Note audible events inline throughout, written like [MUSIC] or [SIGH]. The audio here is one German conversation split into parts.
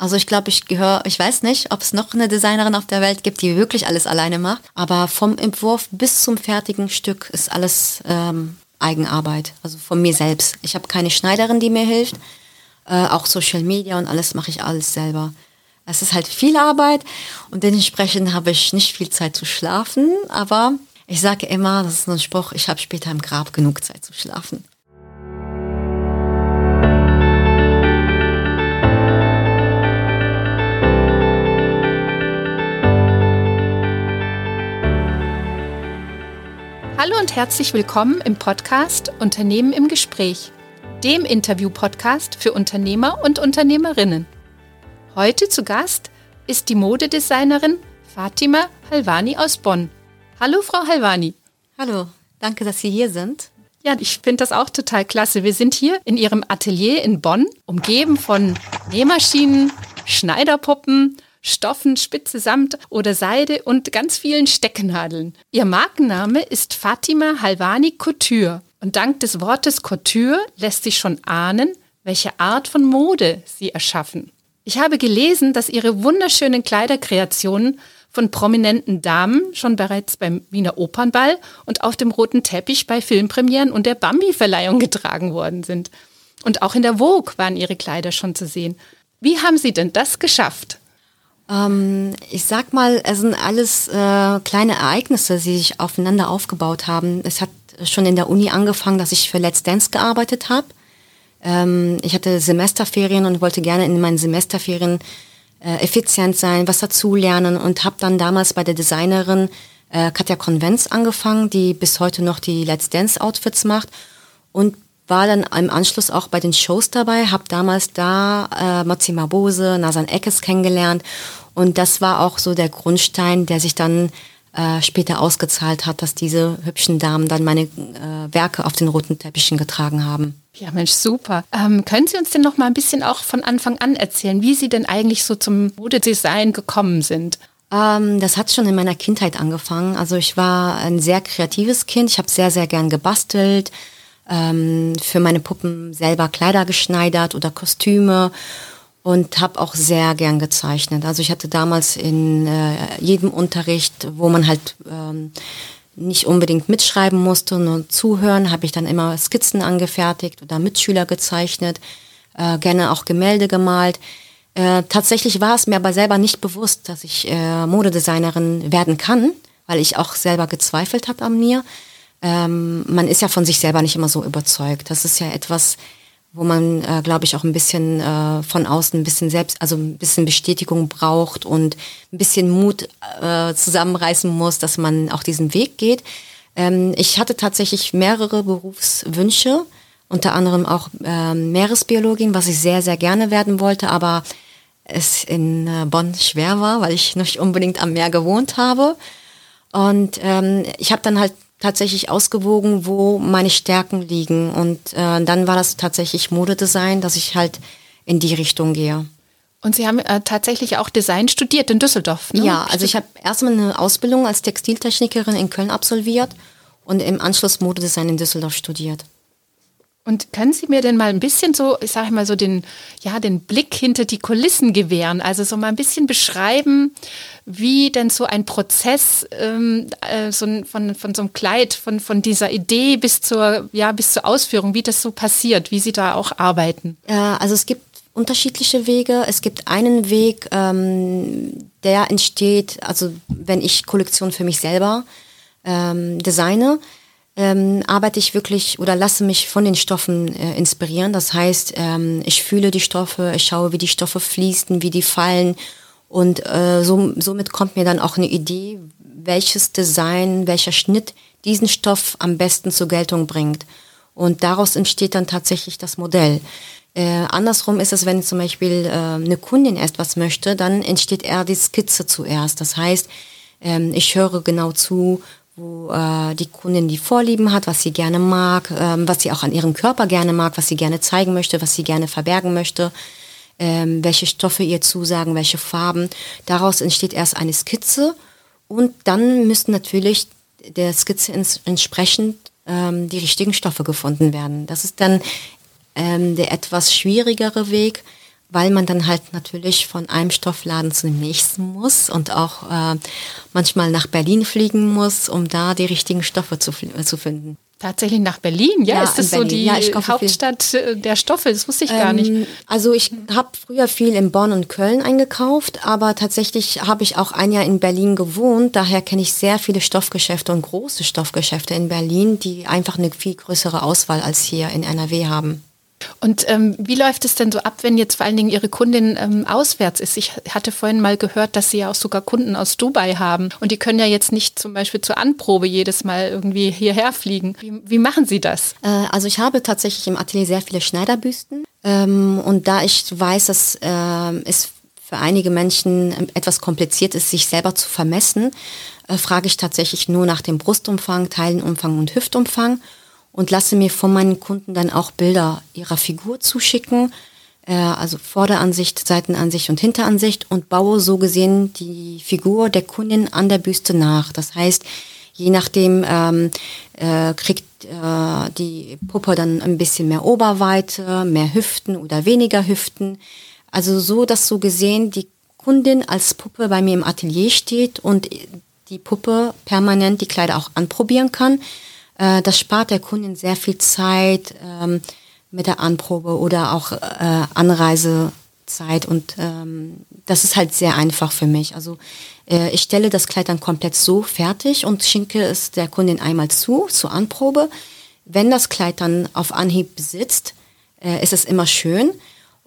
Also ich glaube, ich gehöre, ich weiß nicht, ob es noch eine Designerin auf der Welt gibt, die wirklich alles alleine macht. Aber vom Entwurf bis zum fertigen Stück ist alles ähm, Eigenarbeit, also von mir selbst. Ich habe keine Schneiderin, die mir hilft. Äh, auch Social Media und alles mache ich alles selber. Es ist halt viel Arbeit und dementsprechend habe ich nicht viel Zeit zu schlafen. Aber ich sage immer, das ist ein Spruch, ich habe später im Grab genug Zeit zu schlafen. Und herzlich willkommen im Podcast Unternehmen im Gespräch, dem Interview-Podcast für Unternehmer und Unternehmerinnen. Heute zu Gast ist die Modedesignerin Fatima Halvani aus Bonn. Hallo, Frau Halvani. Hallo, danke, dass Sie hier sind. Ja, ich finde das auch total klasse. Wir sind hier in Ihrem Atelier in Bonn, umgeben von Nähmaschinen, Schneiderpuppen Stoffen, spitze Samt oder Seide und ganz vielen Stecknadeln. Ihr Markenname ist Fatima Halvani Couture. Und dank des Wortes Couture lässt sich schon ahnen, welche Art von Mode sie erschaffen. Ich habe gelesen, dass ihre wunderschönen Kleiderkreationen von prominenten Damen schon bereits beim Wiener Opernball und auf dem roten Teppich bei Filmpremieren und der Bambi-Verleihung getragen worden sind. Und auch in der Vogue waren ihre Kleider schon zu sehen. Wie haben Sie denn das geschafft? Ähm, ich sag mal, es sind alles äh, kleine Ereignisse, die sich aufeinander aufgebaut haben. Es hat schon in der Uni angefangen, dass ich für Let's Dance gearbeitet habe. Ähm, ich hatte Semesterferien und wollte gerne in meinen Semesterferien äh, effizient sein, was dazulernen und habe dann damals bei der Designerin äh, Katja Konvenz angefangen, die bis heute noch die Let's Dance Outfits macht und war dann im Anschluss auch bei den Shows dabei, habe damals da äh, Mozi Mabose, Nasan Eckes kennengelernt und das war auch so der Grundstein, der sich dann äh, später ausgezahlt hat, dass diese hübschen Damen dann meine äh, Werke auf den roten Teppichen getragen haben. Ja, Mensch, super. Ähm, können Sie uns denn noch mal ein bisschen auch von Anfang an erzählen, wie Sie denn eigentlich so zum Modedesign gekommen sind? Ähm, das hat schon in meiner Kindheit angefangen. Also ich war ein sehr kreatives Kind. Ich habe sehr, sehr gern gebastelt, ähm, für meine Puppen selber Kleider geschneidert oder Kostüme und habe auch sehr gern gezeichnet. Also ich hatte damals in äh, jedem Unterricht, wo man halt ähm, nicht unbedingt mitschreiben musste, nur zuhören, habe ich dann immer Skizzen angefertigt oder Mitschüler gezeichnet, äh, gerne auch Gemälde gemalt. Äh, tatsächlich war es mir aber selber nicht bewusst, dass ich äh, Modedesignerin werden kann, weil ich auch selber gezweifelt habe an mir. Ähm, man ist ja von sich selber nicht immer so überzeugt. Das ist ja etwas, wo man, äh, glaube ich, auch ein bisschen äh, von außen ein bisschen selbst, also ein bisschen Bestätigung braucht und ein bisschen Mut äh, zusammenreißen muss, dass man auch diesen Weg geht. Ähm, ich hatte tatsächlich mehrere Berufswünsche, unter anderem auch äh, Meeresbiologin, was ich sehr, sehr gerne werden wollte, aber es in äh, Bonn schwer war, weil ich nicht unbedingt am Meer gewohnt habe. Und ähm, ich habe dann halt tatsächlich ausgewogen, wo meine Stärken liegen. Und äh, dann war das tatsächlich Modedesign, dass ich halt in die Richtung gehe. Und Sie haben äh, tatsächlich auch Design studiert in Düsseldorf, ne? Ja, also ich habe erstmal eine Ausbildung als Textiltechnikerin in Köln absolviert und im Anschluss Modedesign in Düsseldorf studiert. Und können Sie mir denn mal ein bisschen so, ich sage mal so den, ja, den Blick hinter die Kulissen gewähren? Also so mal ein bisschen beschreiben, wie denn so ein Prozess ähm, äh, so von, von so einem Kleid, von, von dieser Idee bis zur, ja, bis zur Ausführung, wie das so passiert, wie Sie da auch arbeiten? Äh, also es gibt unterschiedliche Wege. Es gibt einen Weg, ähm, der entsteht, also wenn ich Kollektion für mich selber ähm, designe, ähm, arbeite ich wirklich oder lasse mich von den Stoffen äh, inspirieren. Das heißt, ähm, ich fühle die Stoffe, ich schaue, wie die Stoffe fließen, wie die fallen und äh, so, somit kommt mir dann auch eine Idee, welches Design, welcher Schnitt diesen Stoff am besten zur Geltung bringt. Und daraus entsteht dann tatsächlich das Modell. Äh, andersrum ist es, wenn zum Beispiel äh, eine Kundin erst was möchte, dann entsteht eher die Skizze zuerst. Das heißt, ähm, ich höre genau zu, wo äh, die Kundin die Vorlieben hat, was sie gerne mag, ähm, was sie auch an ihrem Körper gerne mag, was sie gerne zeigen möchte, was sie gerne verbergen möchte, ähm, welche Stoffe ihr zusagen, welche Farben. Daraus entsteht erst eine Skizze und dann müssen natürlich der Skizze ins, entsprechend ähm, die richtigen Stoffe gefunden werden. Das ist dann ähm, der etwas schwierigere Weg, weil man dann halt natürlich von einem Stoffladen zu dem nächsten muss und auch äh, manchmal nach Berlin fliegen muss, um da die richtigen Stoffe zu, äh, zu finden. Tatsächlich nach Berlin, ja, ja ist das so die ja, Hauptstadt viel. Äh, der Stoffe? Das wusste ich ähm, gar nicht. Ähm, also ich habe früher viel in Bonn und Köln eingekauft, aber tatsächlich habe ich auch ein Jahr in Berlin gewohnt. Daher kenne ich sehr viele Stoffgeschäfte und große Stoffgeschäfte in Berlin, die einfach eine viel größere Auswahl als hier in NRW haben. Und ähm, wie läuft es denn so ab, wenn jetzt vor allen Dingen Ihre Kundin ähm, auswärts ist? Ich hatte vorhin mal gehört, dass Sie ja auch sogar Kunden aus Dubai haben und die können ja jetzt nicht zum Beispiel zur Anprobe jedes Mal irgendwie hierher fliegen. Wie, wie machen Sie das? Äh, also ich habe tatsächlich im Atelier sehr viele Schneiderbüsten ähm, und da ich weiß, dass äh, es für einige Menschen etwas kompliziert ist, sich selber zu vermessen, äh, frage ich tatsächlich nur nach dem Brustumfang, Teilenumfang und Hüftumfang und lasse mir von meinen Kunden dann auch Bilder ihrer Figur zuschicken, äh, also Vorderansicht, Seitenansicht und Hinteransicht und baue so gesehen die Figur der Kundin an der Büste nach. Das heißt, je nachdem ähm, äh, kriegt äh, die Puppe dann ein bisschen mehr Oberweite, mehr Hüften oder weniger Hüften. Also so, dass so gesehen die Kundin als Puppe bei mir im Atelier steht und die Puppe permanent die Kleider auch anprobieren kann äh, das spart der Kundin sehr viel Zeit ähm, mit der Anprobe oder auch äh, Anreisezeit und ähm, das ist halt sehr einfach für mich. Also äh, ich stelle das Kleid dann komplett so fertig und schenke es der Kundin einmal zu, zur Anprobe. Wenn das Kleid dann auf Anhieb sitzt, äh, ist es immer schön.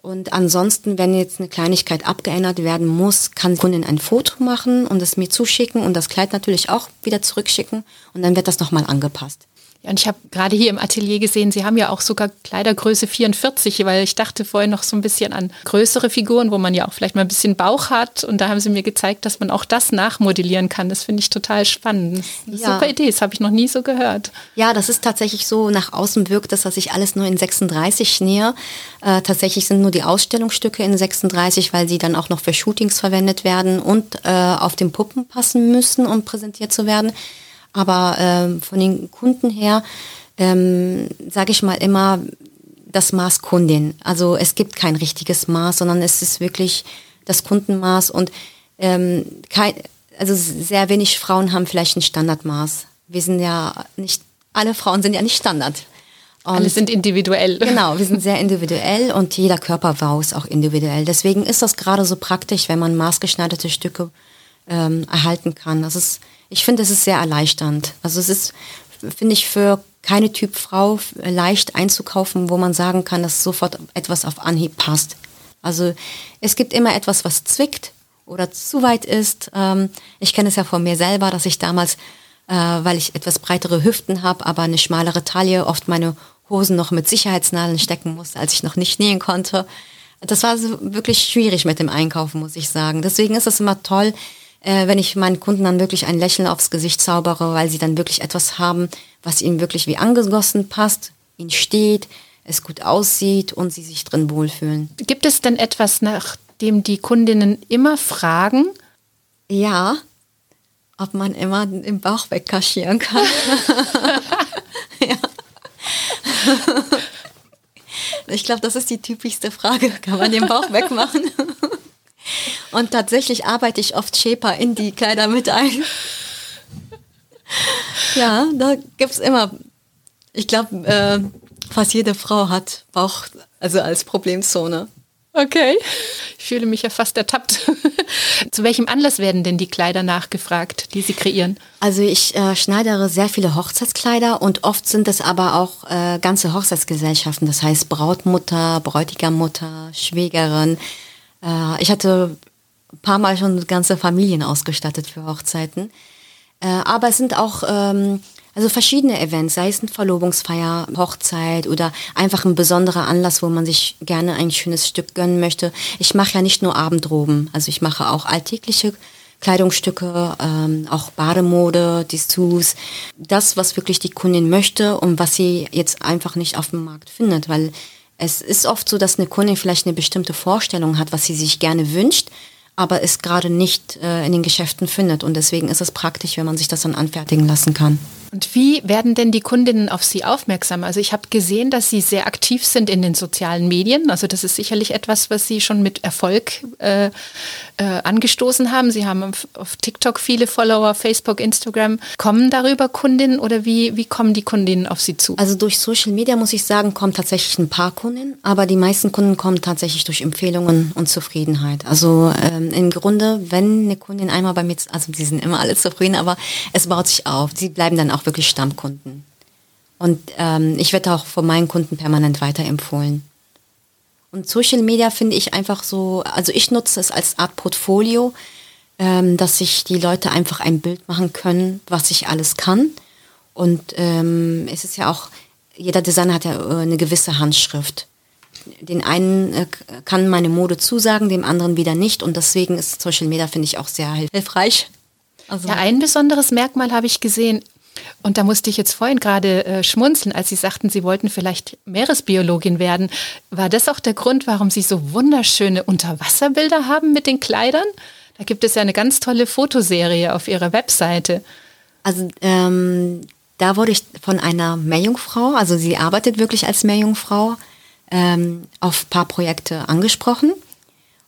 Und ansonsten, wenn jetzt eine Kleinigkeit abgeändert werden muss, kann die Kundin ein Foto machen und es mir zuschicken und das Kleid natürlich auch wieder zurückschicken und dann wird das nochmal angepasst. Ja, und ich habe gerade hier im Atelier gesehen, Sie haben ja auch sogar Kleidergröße 44, weil ich dachte vorher noch so ein bisschen an größere Figuren, wo man ja auch vielleicht mal ein bisschen Bauch hat. Und da haben Sie mir gezeigt, dass man auch das nachmodellieren kann. Das finde ich total spannend. Ja. Super Idee, das habe ich noch nie so gehört. Ja, das ist tatsächlich so, nach außen wirkt das, dass ich alles nur in 36 nähe. Äh, tatsächlich sind nur die Ausstellungsstücke in 36, weil sie dann auch noch für Shootings verwendet werden und äh, auf den Puppen passen müssen, um präsentiert zu werden. Aber ähm, von den Kunden her ähm, sage ich mal immer das Maß Kundin. Also es gibt kein richtiges Maß, sondern es ist wirklich das Kundenmaß und ähm, kein, also sehr wenig Frauen haben vielleicht ein Standardmaß. Wir sind ja nicht, alle Frauen sind ja nicht Standard. Und Alle sind individuell. Genau, wir sind [LAUGHS] sehr individuell und jeder Körperbau ist auch individuell. Deswegen ist das gerade so praktisch, wenn man maßgeschneiderte Stücke ähm, erhalten kann. Das ist ich finde, es ist sehr erleichternd. Also es ist, finde ich, für keine Typ Frau leicht einzukaufen, wo man sagen kann, dass sofort etwas auf Anhieb passt. Also es gibt immer etwas, was zwickt oder zu weit ist. Ähm, ich kenne es ja von mir selber, dass ich damals, äh, weil ich etwas breitere Hüften habe, aber eine schmalere Taille, oft meine Hosen noch mit Sicherheitsnadeln stecken musste, als ich noch nicht nähen konnte. Das war wirklich schwierig mit dem Einkaufen, muss ich sagen. Deswegen ist es immer toll, äh, wenn ich meinen Kunden dann wirklich ein Lächeln aufs Gesicht zaubere, weil sie dann wirklich etwas haben, was ihnen wirklich wie angegossen passt, ihnen steht, es gut aussieht und sie sich drin wohlfühlen. Gibt es denn etwas, nach dem die Kundinnen immer fragen? Ja, ob man immer im Bauch wegkaschieren kann. [LAUGHS] ja. Ich glaube, das ist die typischste Frage. Kann man den Bauch wegmachen? [LAUGHS] Und tatsächlich arbeite ich oft Shaper in die Kleider mit ein. ja, da gibt es immer, ich glaube, äh, fast jede Frau hat Bauch, also als Problemzone. Okay. Ich fühle mich ja fast ertappt. [LAUGHS] Zu welchem Anlass werden denn die Kleider nachgefragt, die Sie kreieren? Also ich äh, schneidere sehr viele Hochzeitskleider und oft sind es aber auch äh, ganze Hochzeitsgesellschaften. Das heißt Brautmutter, Bräutigammutter, Schwägerin. Äh, ich hatte ein paar Mal schon ganze Familien ausgestattet für Hochzeiten. Äh, aber es sind auch ähm, also verschiedene Events, sei es eine Verlobungsfeier, Hochzeit oder einfach ein besonderer Anlass, wo man sich gerne ein schönes Stück gönnen möchte. Ich mache ja nicht nur Abendroben, also ich mache auch alltägliche Kleidungsstücke, ähm, auch Bademode, Dessous, das, was wirklich die Kundin möchte und was sie jetzt einfach nicht auf dem Markt findet, weil es ist oft so, dass eine Kundin vielleicht eine bestimmte Vorstellung hat, was sie sich gerne wünscht, aber es gerade nicht äh, in den Geschäften findet. Und deswegen ist es praktisch, wenn man sich das dann anfertigen lassen kann. Und wie werden denn die Kundinnen auf Sie aufmerksam? Also ich habe gesehen, dass Sie sehr aktiv sind in den sozialen Medien. Also das ist sicherlich etwas, was Sie schon mit Erfolg äh, äh, angestoßen haben. Sie haben auf, auf, TikTok viele Follower, Facebook, Instagram. Kommen darüber Kundinnen oder wie, wie kommen die Kundinnen auf Sie zu? Also durch Social Media muss ich sagen, kommen tatsächlich ein paar Kunden, aber die meisten Kunden kommen tatsächlich durch Empfehlungen und Zufriedenheit. Also ähm, im Grunde, wenn eine Kundin einmal bei mir, also die sind immer alle zufrieden, aber es baut sich auf. Sie bleiben dann auch auch wirklich Stammkunden. Und ähm, ich werde auch von meinen Kunden permanent weiterempfohlen. Und Social Media finde ich einfach so, also ich nutze es als Art Portfolio, ähm, dass sich die Leute einfach ein Bild machen können, was ich alles kann. Und ähm, es ist ja auch, jeder Designer hat ja äh, eine gewisse Handschrift. Den einen äh, kann meine Mode zusagen, dem anderen wieder nicht. Und deswegen ist Social Media, finde ich, auch sehr hilfreich. Also ja, ein besonderes Merkmal habe ich gesehen. Und da musste ich jetzt vorhin gerade äh, schmunzeln, als Sie sagten, Sie wollten vielleicht Meeresbiologin werden. War das auch der Grund, warum Sie so wunderschöne Unterwasserbilder haben mit den Kleidern? Da gibt es ja eine ganz tolle Fotoserie auf Ihrer Webseite. Also ähm, da wurde ich von einer Meerjungfrau, also sie arbeitet wirklich als Meerjungfrau, ähm, auf ein paar Projekte angesprochen.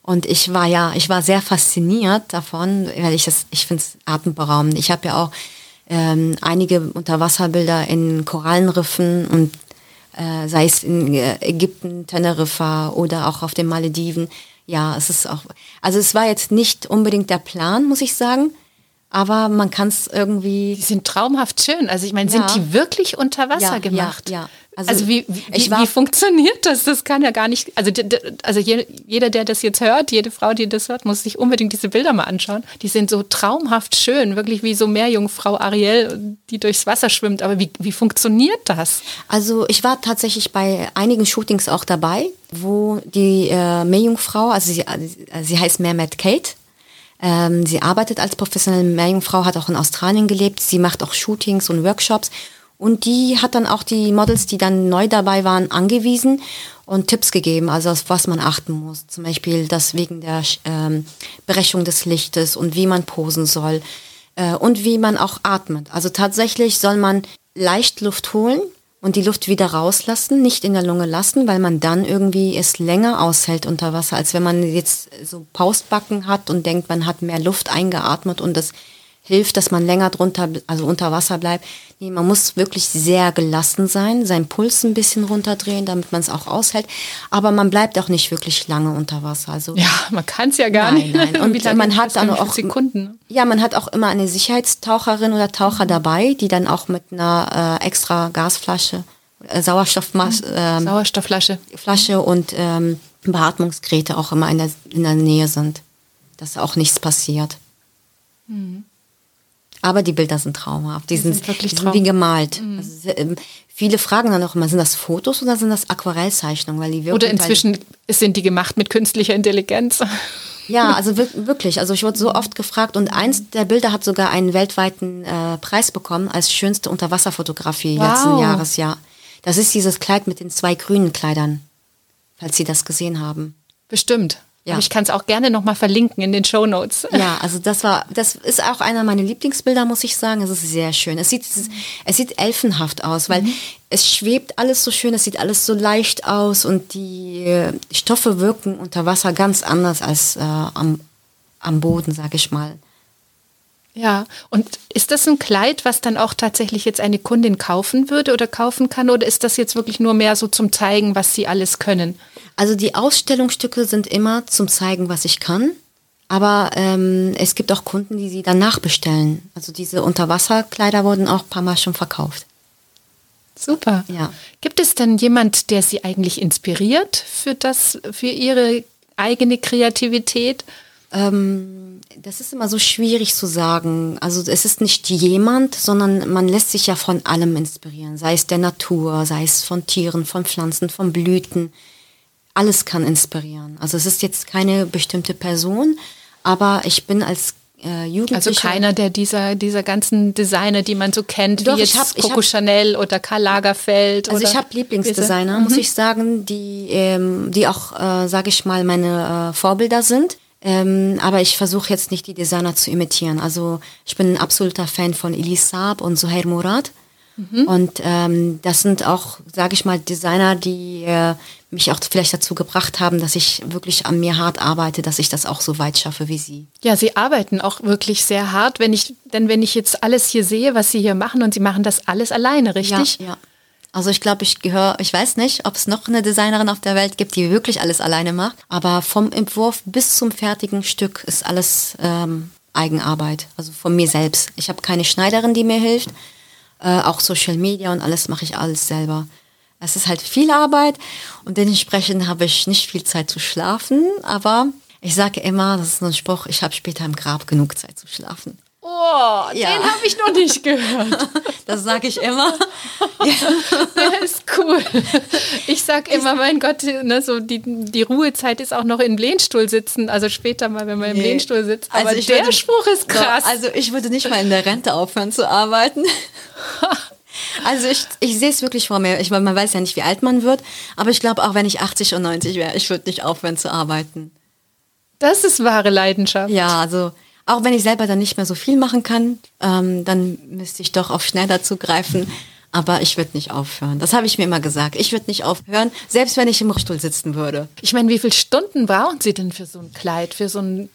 Und ich war ja, ich war sehr fasziniert davon, weil ich das, ich finde es atemberaubend. Ich habe ja auch ähm, einige Unterwasserbilder in Korallenriffen und äh, sei es in äh, Ägypten, Teneriffa oder auch auf den Malediven. Ja, es ist auch, also es war jetzt nicht unbedingt der Plan, muss ich sagen, aber man kann es irgendwie. Die sind traumhaft schön. Also ich meine, sind ja. die wirklich unter Wasser ja, gemacht? Ja, ja. Also, also wie, wie, wie, funktioniert das? Das kann ja gar nicht. Also, also jeder, der das jetzt hört, jede Frau, die das hört, muss sich unbedingt diese Bilder mal anschauen. Die sind so traumhaft schön, wirklich wie so Meerjungfrau Ariel, die durchs Wasser schwimmt. Aber wie, wie funktioniert das? Also ich war tatsächlich bei einigen Shootings auch dabei, wo die äh, Meerjungfrau, also sie, also sie heißt Mermaid Kate, ähm, sie arbeitet als professionelle Meerjungfrau, hat auch in Australien gelebt. Sie macht auch Shootings und Workshops. Und die hat dann auch die Models, die dann neu dabei waren, angewiesen und Tipps gegeben, also auf was man achten muss. Zum Beispiel das wegen der ähm, Berechnung des Lichtes und wie man posen soll äh, und wie man auch atmet. Also tatsächlich soll man leicht Luft holen und die Luft wieder rauslassen, nicht in der Lunge lassen, weil man dann irgendwie es länger aushält unter Wasser, als wenn man jetzt so Paustbacken hat und denkt, man hat mehr Luft eingeatmet und das hilft, dass man länger drunter, also unter Wasser bleibt. Nee, man muss wirklich sehr gelassen sein, seinen Puls ein bisschen runterdrehen, damit man es auch aushält. Aber man bleibt auch nicht wirklich lange unter Wasser. Also ja, man kann es ja gar nein, nicht. Nein. [LAUGHS] Und man hat dann auch Sekunden. Ja, man hat auch immer eine Sicherheitstaucherin oder Taucher mhm. dabei, die dann auch mit einer äh, extra Gasflasche, äh, Sauerstoffmas mhm. äh, Sauerstoffflasche, Flasche und ähm, Beatmungsgeräte auch immer in der, in der Nähe sind, dass auch nichts passiert. Mhm. Aber die Bilder sind traumhaft. Die, die sind, sind, wirklich die sind wie gemalt. Mhm. Also, äh, viele fragen dann auch immer, sind das Fotos oder sind das Aquarellzeichnungen? Weil die oder inzwischen sind die gemacht mit künstlicher Intelligenz. [LAUGHS] Ja, also wirklich. Also ich wurde so oft gefragt und eins der Bilder hat sogar einen weltweiten äh, Preis bekommen als schönste Unterwasserfotografie wow. letzten Jahres, ja. Das ist dieses Kleid mit den zwei grünen Kleidern, falls Sie das gesehen haben. Bestimmt. Ja. Aber ich kann es auch gerne nochmal verlinken in den Show Notes. Ja, also das war, das ist auch einer meiner Lieblingsbilder, muss ich sagen. Es ist sehr schön. Es sieht, es sieht elfenhaft aus, weil mhm. es schwebt alles so schön, es sieht alles so leicht aus und die Stoffe wirken unter Wasser ganz anders als äh, am, am Boden, sage ich mal. Ja, und ist das ein Kleid, was dann auch tatsächlich jetzt eine Kundin kaufen würde oder kaufen kann? Oder ist das jetzt wirklich nur mehr so zum Zeigen, was sie alles können? Also die Ausstellungsstücke sind immer zum Zeigen, was ich kann. Aber ähm, es gibt auch Kunden, die sie dann nachbestellen. Also diese Unterwasserkleider wurden auch ein paar Mal schon verkauft. Super. Ja. Gibt es denn jemand, der Sie eigentlich inspiriert für das, für Ihre eigene Kreativität? Ähm, das ist immer so schwierig zu sagen. Also es ist nicht jemand, sondern man lässt sich ja von allem inspirieren. Sei es der Natur, sei es von Tieren, von Pflanzen, von Blüten. Alles kann inspirieren. Also es ist jetzt keine bestimmte Person, aber ich bin als äh, Jugendlicher. Also keiner der dieser, dieser ganzen Designer, die man so kennt, Doch, wie jetzt hab, Coco hab, Chanel oder Karl Lagerfeld. Also ich habe Lieblingsdesigner, mhm. muss ich sagen, die, ähm, die auch, äh, sage ich mal, meine äh, Vorbilder sind. Ähm, aber ich versuche jetzt nicht die Designer zu imitieren. Also ich bin ein absoluter Fan von Elis Saab und Suhair Murad. Mhm. Und ähm, das sind auch, sage ich mal, Designer, die äh, mich auch vielleicht dazu gebracht haben, dass ich wirklich an mir hart arbeite, dass ich das auch so weit schaffe wie Sie. Ja, Sie arbeiten auch wirklich sehr hart. Wenn ich, denn wenn ich jetzt alles hier sehe, was Sie hier machen, und Sie machen das alles alleine, richtig? Ja. ja. Also ich glaube, ich gehöre, ich weiß nicht, ob es noch eine Designerin auf der Welt gibt, die wirklich alles alleine macht. Aber vom Entwurf bis zum fertigen Stück ist alles ähm, Eigenarbeit. Also von mir selbst. Ich habe keine Schneiderin, die mir hilft. Äh, auch Social Media und alles mache ich alles selber. Es ist halt viel Arbeit und dementsprechend habe ich nicht viel Zeit zu schlafen, aber ich sage immer, das ist ein Spruch, ich habe später im Grab genug Zeit zu schlafen. Oh, ja. den habe ich noch nicht gehört. [LAUGHS] Das sage ich immer. [LAUGHS] Ja. Der ist cool. Ich sage immer, mein Gott, ne, so die, die Ruhezeit ist auch noch im Lehnstuhl sitzen, also später mal, wenn man im nee. Lehnstuhl sitzt. Aber also der würde, Spruch ist krass. So, also ich würde nicht mal in der Rente aufhören zu arbeiten. [LAUGHS] Also ich, ich sehe es wirklich vor mir. Ich, man weiß ja nicht, wie alt man wird, aber ich glaube, auch wenn ich 80 und 90 wäre, ich würde nicht aufhören zu arbeiten. Das ist wahre Leidenschaft. Ja, also auch wenn ich selber dann nicht mehr so viel machen kann, ähm, dann müsste ich doch auf schneller zugreifen. Aber ich würde nicht aufhören. Das habe ich mir immer gesagt. Ich würde nicht aufhören, selbst wenn ich im Rollstuhl sitzen würde. Ich meine, wie viele Stunden brauchen Sie denn für so ein Kleid, für so ein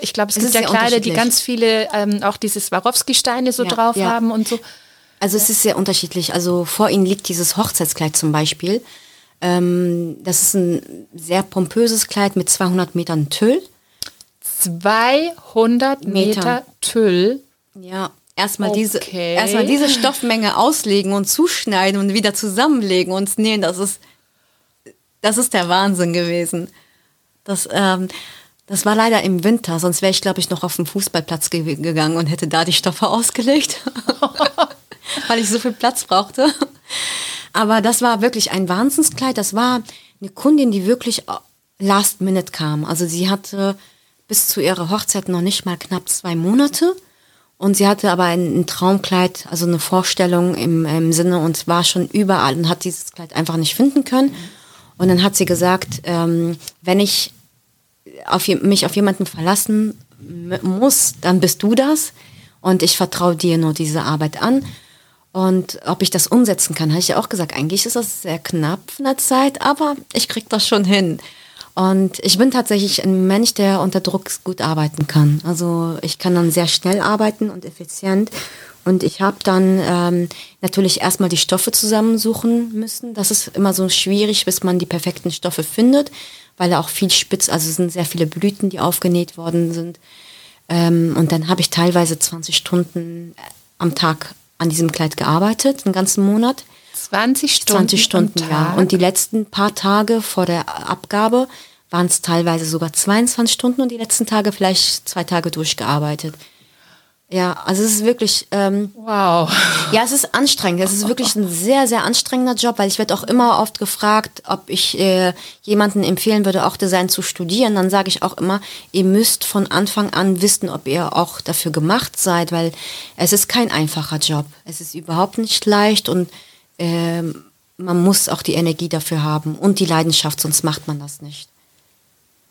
ich glaube, es, es gibt ja Kleider, die ganz viele ähm, auch diese Swarovski-Steine so ja, drauf ja. haben und so. Also es ist sehr unterschiedlich. Also vor Ihnen liegt dieses Hochzeitskleid zum Beispiel. Ähm, das ist ein sehr pompöses Kleid mit 200 Metern Tüll. 200 Meter, Meter Tüll. Ja, erstmal okay. diese erstmal diese Stoffmenge auslegen und zuschneiden und wieder zusammenlegen und nähen, das ist das ist der Wahnsinn gewesen. Das ähm, das war leider im Winter, sonst wäre ich glaube ich noch auf den Fußballplatz ge gegangen und hätte da die Stoffe [LAUGHS] ausgelegt, [LAUGHS] weil ich so viel Platz brauchte. Aber das war wirklich ein Wahnsinnskleid. Das war eine Kundin, die wirklich last minute kam. Also sie hatte bis zu ihrer Hochzeit noch nicht mal knapp zwei Monate. Und sie hatte aber ein, ein Traumkleid, also eine Vorstellung im, im, Sinne und war schon überall und hat dieses Kleid einfach nicht finden können. Und dann hat sie gesagt, ähm, wenn ich auf, mich auf jemanden verlassen muss, dann bist du das. Und ich vertraue dir nur diese Arbeit an. Und ob ich das umsetzen kann, habe ich ja auch gesagt. Eigentlich ist das sehr knapp in der Zeit, aber ich krieg das schon hin. Und ich bin tatsächlich ein Mensch, der unter Druck gut arbeiten kann. Also ich kann dann sehr schnell arbeiten und effizient. Und ich habe dann ähm, natürlich erstmal die Stoffe zusammensuchen müssen. Das ist immer so schwierig, bis man die perfekten Stoffe findet, weil da auch viel spitz, also es sind sehr viele Blüten, die aufgenäht worden sind. Ähm, und dann habe ich teilweise 20 Stunden am Tag an diesem Kleid gearbeitet, einen ganzen Monat. 20 Stunden. 20 Stunden, ja. Und die letzten paar Tage vor der Abgabe waren es teilweise sogar 22 Stunden und die letzten Tage vielleicht zwei Tage durchgearbeitet. Ja, also es ist wirklich. Ähm, wow. Ja, es ist anstrengend. Es ist wirklich ein sehr, sehr anstrengender Job, weil ich werde auch immer oft gefragt, ob ich äh, jemanden empfehlen würde, auch Design zu studieren. Dann sage ich auch immer, ihr müsst von Anfang an wissen, ob ihr auch dafür gemacht seid, weil es ist kein einfacher Job. Es ist überhaupt nicht leicht und äh, man muss auch die Energie dafür haben und die Leidenschaft, sonst macht man das nicht.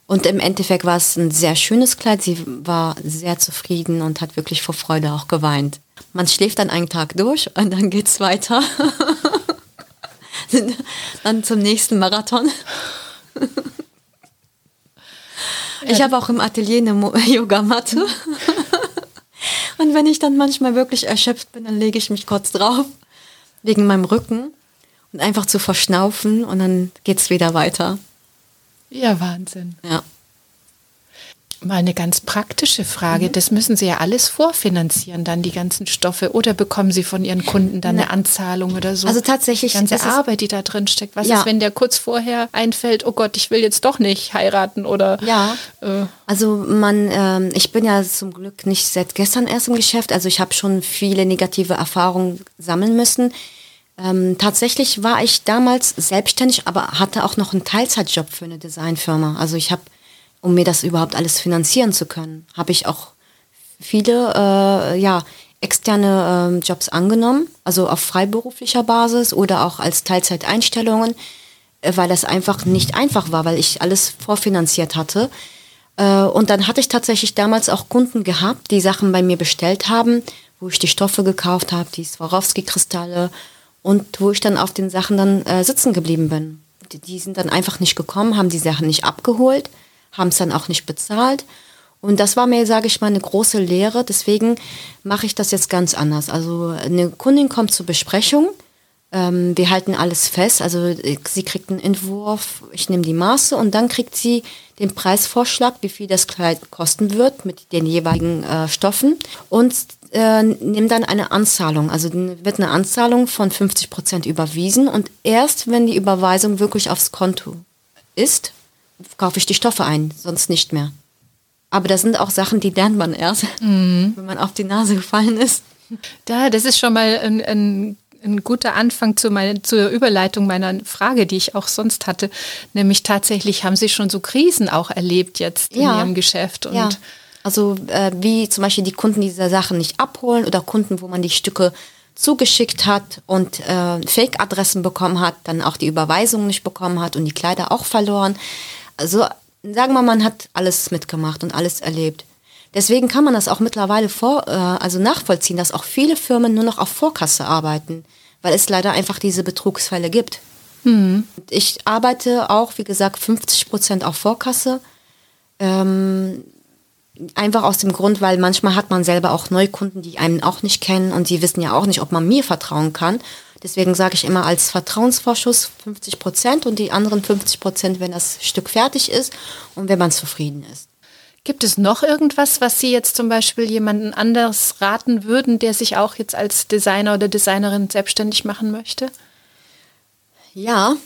Und im Endeffekt war es ein sehr schönes Kleid. Sie war sehr zufrieden und hat wirklich vor Freude auch geweint. Man schläft dann einen Tag durch und dann geht es weiter. [LAUGHS] dann zum nächsten Marathon. Ich habe auch im Atelier eine [LAUGHS] Yogamatte. [LAUGHS] Und wenn ich dann manchmal wirklich erschöpft bin, dann lege ich mich kurz drauf wegen meinem Rücken und einfach zu verschnaufen und dann geht es wieder weiter. Ja, Wahnsinn. Ja. Mal eine ganz praktische Frage. Mhm. Das müssen Sie ja alles vorfinanzieren, dann die ganzen Stoffe. Oder bekommen Sie von Ihren Kunden dann eine Anzahlung oder so? Also tatsächlich. Die ganze Arbeit, die da drin steckt. Was ja. ist, wenn der kurz vorher einfällt, oh Gott, ich will jetzt doch nicht heiraten oder. Ja. Äh. Also man, ähm, ich bin ja zum Glück nicht seit gestern erst im Geschäft. Also ich habe schon viele negative Erfahrungen sammeln müssen. Ähm, tatsächlich war ich damals selbstständig, aber hatte auch noch einen Teilzeitjob für eine Designfirma. Also ich habe, um mir das überhaupt alles finanzieren zu können, habe ich auch viele äh, ja, externe äh, Jobs angenommen, also auf freiberuflicher Basis oder auch als Teilzeiteinstellungen, äh, weil das einfach nicht einfach war, weil ich alles vorfinanziert hatte. Äh, und dann hatte ich tatsächlich damals auch Kunden gehabt, die Sachen bei mir bestellt haben, wo ich die Stoffe gekauft habe, die Swarovski-Kristalle und wo ich dann auf den Sachen dann äh, sitzen geblieben bin. Die, die sind dann einfach nicht gekommen, haben die Sachen nicht abgeholt, haben es dann auch nicht bezahlt. Und das war mir, sage ich mal, eine große Lehre. Deswegen mache ich das jetzt ganz anders. Also eine Kundin kommt zur Besprechung. Ähm, wir halten alles fest. Also sie kriegt einen Entwurf, ich nehme die Maße und dann kriegt sie den Preisvorschlag, wie viel das Kleid kosten wird mit den jeweiligen äh, Stoffen und äh, nimmt dann eine Anzahlung. Also wird eine Anzahlung von 50 Prozent überwiesen und erst wenn die Überweisung wirklich aufs Konto ist, kaufe ich die Stoffe ein, sonst nicht mehr. Aber das sind auch Sachen, die lernt man erst, mhm. [LAUGHS] wenn man auf die Nase gefallen ist. Da, das ist schon mal ein, ein, ein guter Anfang zu meine, zur Überleitung meiner Frage, die ich auch sonst hatte. Nämlich tatsächlich haben Sie schon so Krisen auch erlebt jetzt in Ihrem Geschäft. Und ja. Also äh, wie zum Beispiel die Kunden diese Sachen nicht abholen oder Kunden, wo man die Stücke zugeschickt hat und äh, Fake-Adressen bekommen hat, dann auch die Überweisung nicht bekommen hat und die Kleider auch verloren. Also sagen wir, man hat alles mitgemacht und alles erlebt. Deswegen kann man das auch mittlerweile vor, äh, also nachvollziehen, dass auch viele Firmen nur noch auf Vorkasse arbeiten, weil es leider einfach diese Betrugsfälle gibt. Mhm. Ich arbeite auch, wie gesagt, 50 Prozent auf Vorkasse. Ähm, einfach aus dem Grund, weil manchmal hat man selber auch Neukunden, die einen auch nicht kennen und die wissen ja auch nicht, ob man mir vertrauen kann. Deswegen sage ich immer als Vertrauensvorschuss 50 Prozent und die anderen 50 Prozent, wenn das Stück fertig ist und wenn man zufrieden ist. Gibt es noch irgendwas, was Sie jetzt zum Beispiel jemanden anders raten würden, der sich auch jetzt als Designer oder Designerin selbstständig machen möchte? Ja,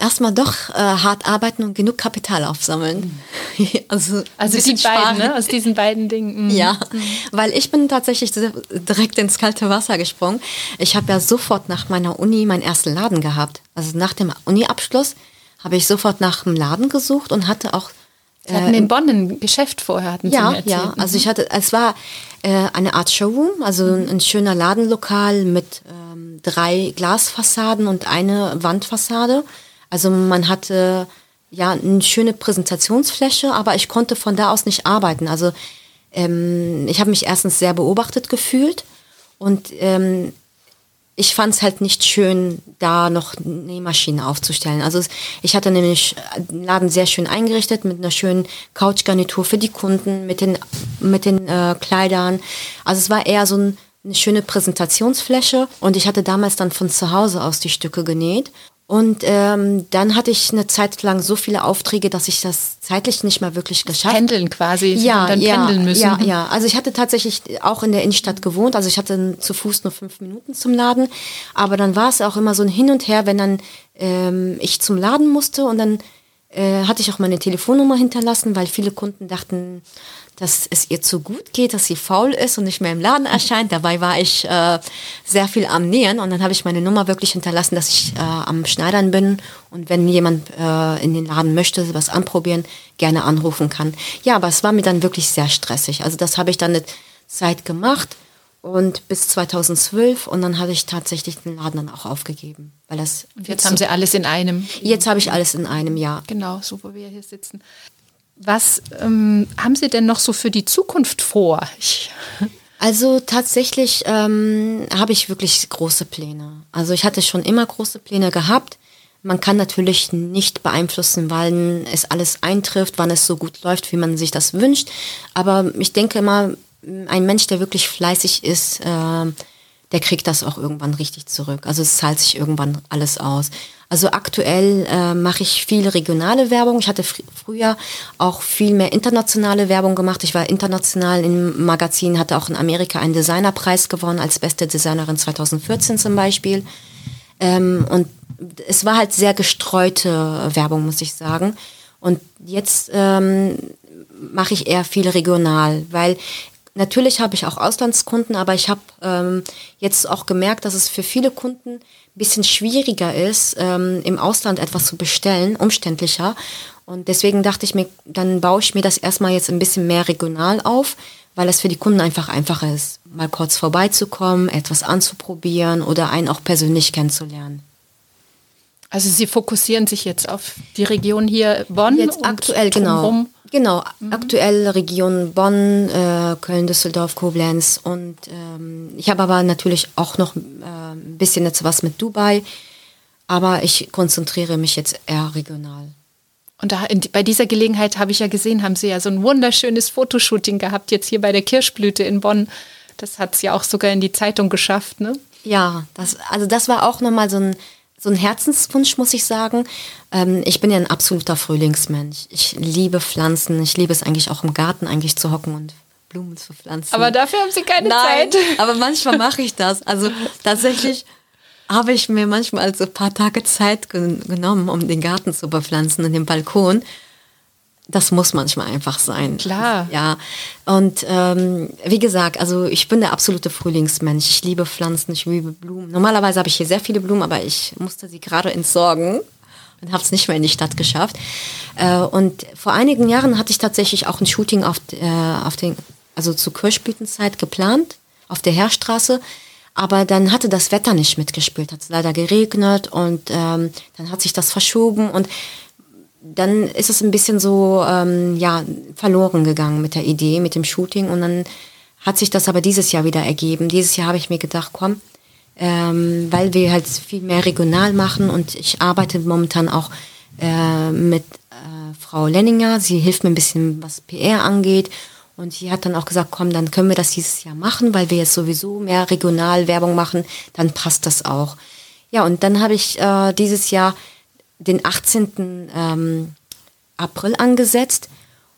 erstmal doch äh, hart arbeiten und genug Kapital aufsammeln. [LAUGHS] also also die beiden, ne? aus diesen beiden Dingen. Mhm. Ja, mhm. weil ich bin tatsächlich direkt ins kalte Wasser gesprungen. Ich habe ja sofort nach meiner Uni meinen ersten Laden gehabt. Also nach dem Uni-Abschluss habe ich sofort nach einem Laden gesucht und hatte auch Sie hatten äh, in Bonn ein Geschäft vorher, hatten ja, Sie mir erzählt. Ja, also ich hatte, es war äh, eine Art Showroom, also mhm. ein schöner Ladenlokal mit ähm, drei Glasfassaden und eine Wandfassade. Also man hatte ja eine schöne Präsentationsfläche, aber ich konnte von da aus nicht arbeiten. Also ähm, ich habe mich erstens sehr beobachtet gefühlt und ähm, ich fand es halt nicht schön, da noch Nähmaschinen aufzustellen. Also ich hatte nämlich den Laden sehr schön eingerichtet mit einer schönen Couchgarnitur für die Kunden, mit den, mit den äh, Kleidern. Also es war eher so ein, eine schöne Präsentationsfläche und ich hatte damals dann von zu Hause aus die Stücke genäht und ähm, dann hatte ich eine Zeit lang so viele Aufträge, dass ich das zeitlich nicht mehr wirklich geschafft habe. Pendeln quasi, ja, dann ja, pendeln müssen. Ja, ja. Also ich hatte tatsächlich auch in der Innenstadt gewohnt. Also ich hatte zu Fuß nur fünf Minuten zum Laden. Aber dann war es auch immer so ein Hin und Her, wenn dann ähm, ich zum Laden musste und dann äh, hatte ich auch meine Telefonnummer hinterlassen, weil viele Kunden dachten, dass es ihr zu gut geht, dass sie faul ist und nicht mehr im Laden erscheint. Dabei war ich äh, sehr viel am Nähen und dann habe ich meine Nummer wirklich hinterlassen, dass ich äh, am Schneidern bin und wenn jemand äh, in den Laden möchte, was anprobieren, gerne anrufen kann. Ja, aber es war mir dann wirklich sehr stressig. Also das habe ich dann eine Zeit gemacht und bis 2012 und dann habe ich tatsächlich den Laden dann auch aufgegeben, weil das und jetzt haben Sie alles in einem. Jetzt habe ich alles in einem Jahr. Genau, so wo wir hier sitzen. Was ähm, haben Sie denn noch so für die Zukunft vor? Ich also tatsächlich ähm, habe ich wirklich große Pläne. Also ich hatte schon immer große Pläne gehabt. Man kann natürlich nicht beeinflussen, wann es alles eintrifft, wann es so gut läuft, wie man sich das wünscht. Aber ich denke immer, ein Mensch, der wirklich fleißig ist, äh, der kriegt das auch irgendwann richtig zurück. Also es zahlt sich irgendwann alles aus. Also aktuell äh, mache ich viel regionale Werbung. Ich hatte fr früher auch viel mehr internationale Werbung gemacht. Ich war international im Magazin, hatte auch in Amerika einen Designerpreis gewonnen als beste Designerin 2014 zum Beispiel. Ähm, und es war halt sehr gestreute Werbung, muss ich sagen. Und jetzt ähm, mache ich eher viel regional, weil Natürlich habe ich auch Auslandskunden, aber ich habe ähm, jetzt auch gemerkt, dass es für viele Kunden ein bisschen schwieriger ist, ähm, im Ausland etwas zu bestellen, umständlicher. Und deswegen dachte ich mir, dann baue ich mir das erstmal jetzt ein bisschen mehr regional auf, weil es für die Kunden einfach einfacher ist, mal kurz vorbeizukommen, etwas anzuprobieren oder einen auch persönlich kennenzulernen. Also Sie fokussieren sich jetzt auf die Region hier Bonn? Jetzt aktuell, genau. Genau, aktuell Region Bonn, äh, Köln, Düsseldorf, Koblenz und ähm, ich habe aber natürlich auch noch äh, ein bisschen jetzt was mit Dubai, aber ich konzentriere mich jetzt eher regional. Und da, in, bei dieser Gelegenheit habe ich ja gesehen, haben Sie ja so ein wunderschönes Fotoshooting gehabt, jetzt hier bei der Kirschblüte in Bonn. Das hat es ja auch sogar in die Zeitung geschafft, ne? Ja, das, also das war auch nochmal so ein, so ein Herzenswunsch, muss ich sagen. Ähm, ich bin ja ein absoluter Frühlingsmensch. Ich liebe Pflanzen. Ich liebe es eigentlich auch im Garten eigentlich zu hocken und Blumen zu pflanzen. Aber dafür haben Sie keine Nein, Zeit. [LAUGHS] aber manchmal mache ich das. Also tatsächlich habe ich mir manchmal so ein paar Tage Zeit gen genommen, um den Garten zu bepflanzen und den Balkon. Das muss manchmal einfach sein. Klar. Ja. Und ähm, wie gesagt, also ich bin der absolute Frühlingsmensch. Ich liebe Pflanzen, ich liebe Blumen. Normalerweise habe ich hier sehr viele Blumen, aber ich musste sie gerade entsorgen und habe es nicht mehr in die Stadt geschafft. Äh, und vor einigen Jahren hatte ich tatsächlich auch ein Shooting auf, äh, auf den, also zur Kirschblütenzeit geplant, auf der Heerstraße. Aber dann hatte das Wetter nicht mitgespielt, hat es leider geregnet und ähm, dann hat sich das verschoben und dann ist es ein bisschen so ähm, ja verloren gegangen mit der Idee, mit dem Shooting und dann hat sich das aber dieses Jahr wieder ergeben. Dieses Jahr habe ich mir gedacht, komm, ähm, weil wir halt viel mehr regional machen und ich arbeite momentan auch äh, mit äh, Frau Lenninger. Sie hilft mir ein bisschen, was PR angeht. Und sie hat dann auch gesagt, komm, dann können wir das dieses Jahr machen, weil wir jetzt sowieso mehr regional Werbung machen, dann passt das auch. Ja, und dann habe ich äh, dieses Jahr den 18. Ähm, April angesetzt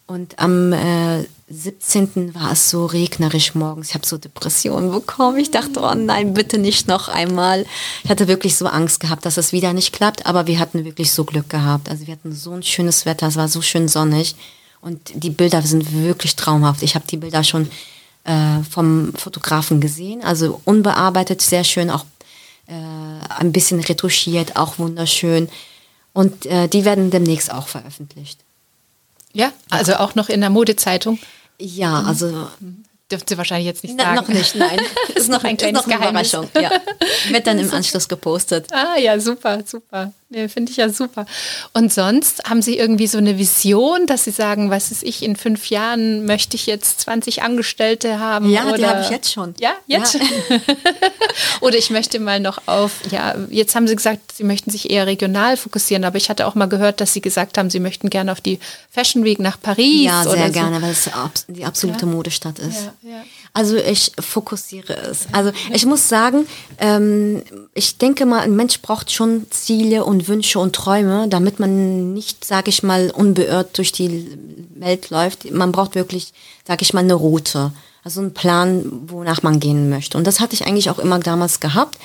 und am äh, 17. war es so regnerisch morgens. Ich habe so Depressionen bekommen. Ich dachte, oh nein, bitte nicht noch einmal. Ich hatte wirklich so Angst gehabt, dass es wieder nicht klappt, aber wir hatten wirklich so Glück gehabt. Also wir hatten so ein schönes Wetter, es war so schön sonnig und die Bilder sind wirklich traumhaft. Ich habe die Bilder schon äh, vom Fotografen gesehen, also unbearbeitet, sehr schön, auch äh, ein bisschen retuschiert, auch wunderschön. Und äh, die werden demnächst auch veröffentlicht. Ja, also auch noch in der Modezeitung. Ja, also Dürfen Sie wahrscheinlich jetzt nicht Na, sagen. noch nicht, nein. [LAUGHS] ist noch ein ist kleines noch eine Geheimnis. Überraschung. Ja. Wird dann im [LAUGHS] Anschluss gepostet. Ah ja, super, super. Nee, Finde ich ja super. Und sonst haben Sie irgendwie so eine Vision, dass Sie sagen, was ist ich, in fünf Jahren möchte ich jetzt 20 Angestellte haben? Ja, die oder- habe ich jetzt schon. Ja, jetzt? Ja. [LAUGHS] oder ich möchte mal noch auf, ja, jetzt haben Sie gesagt, Sie möchten sich eher regional fokussieren, aber ich hatte auch mal gehört, dass Sie gesagt haben, Sie möchten gerne auf die Fashion Week nach Paris. Ja, sehr oder gerne, weil es die absolute Ja. Modestadt ist. Ja. Also ich fokussiere es. Also ich muss sagen, ähm, ich denke mal, ein Mensch braucht schon Ziele und Wünsche und Träume, damit man nicht, sage ich mal, unbeirrt durch die Welt läuft. Man braucht wirklich, sage ich mal, eine Route. Also einen Plan, wonach man gehen möchte. Und das hatte ich eigentlich auch immer damals gehabt,